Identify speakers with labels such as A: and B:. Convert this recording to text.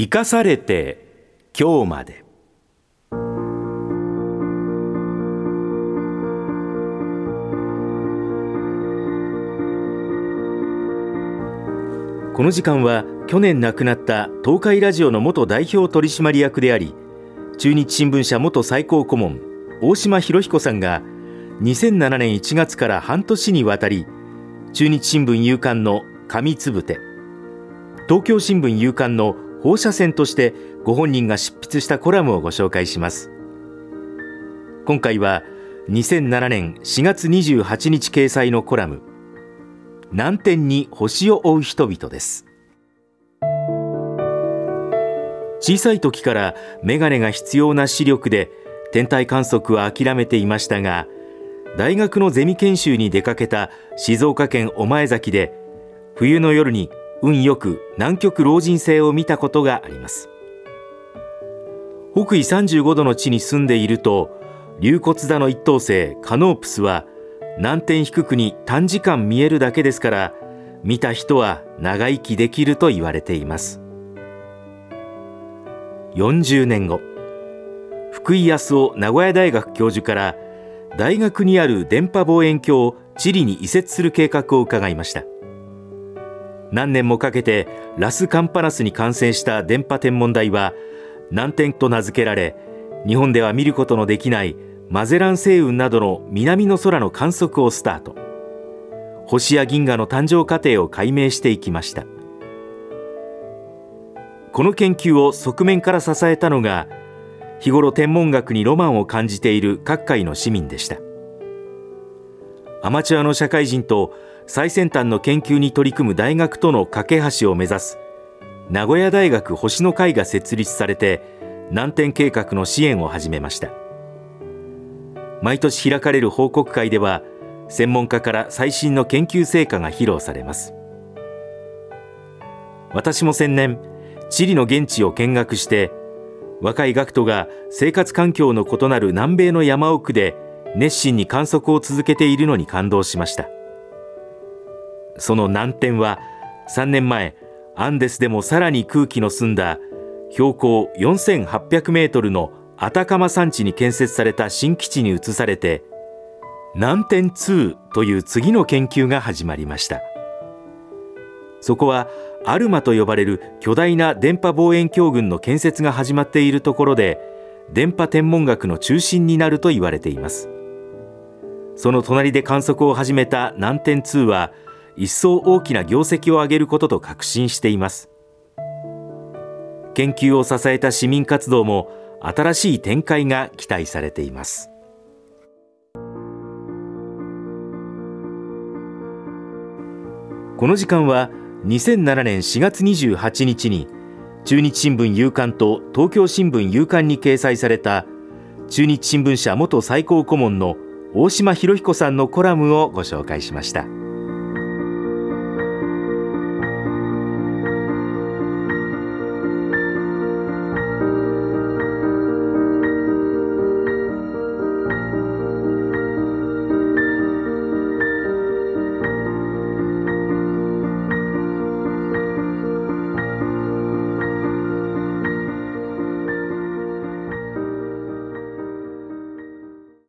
A: 生かされて今日まで。この時間は去年亡くなった東海ラジオの元代表取締役であり中日新聞社元最高顧問大島博彦さんが2007年1月から半年にわたり中日新聞夕刊の紙つぶて東京新聞夕刊の放射線としてご本人が執筆したコラムをご紹介します。今回は2007年4月28日掲載のコラム南天に星を追う人々です。小さい時からメガネが必要な視力で天体観測は諦めていましたが大学のゼミ研修に出かけた静岡県御前崎で冬の夜に運よく南極老人星を見たことがあります。北緯35度の地に住んでいると龍骨座の一等星カノープスは南天低くに短時間見えるだけですから見た人は長生きできると言われています。40年後福井康夫名古屋大学教授から大学にある電波望遠鏡をチリに移設する計画を伺いました。何年もかけてラス・カンパナスに感染した電波天文台は南天と名付けられ日本では見ることのできないマゼラン星雲などの南の空の観測をスタート。星や銀河の誕生過程を解明していきました。この研究を側面から支えたのが日頃天文学にロマンを感じている各界の市民でした。アマチュアの社会人と最先端の研究に取り組む大学との架け橋を目指す。名古屋大学星の会が設立されて南天計画の支援を始めました。毎年開かれる報告会では専門家から最新の研究成果が披露されます。私も先年チリの現地を見学して若い学徒が生活環境の異なる南米の山奥で熱心に観測を続けているのに感動しました。その難点は3年前アンデスでもさらに空気の澄んだ標高4800メートルのアタカマ山地に建設された新基地に移されて南天2という次の研究が始まりました。そこはアルマと呼ばれる巨大な電波望遠鏡群の建設が始まっているところで電波天文学の中心になると言われています。その隣で観測を始めた南天2は一層大きな業績を上げることと確信しています研究を支えた市民活動も新しい展開が期待されていますこの時間は2007年4月28日に中日新聞夕刊と東京新聞夕刊に掲載された中日新聞社元最高顧問の大島博彦さんのコラムをご紹介しました。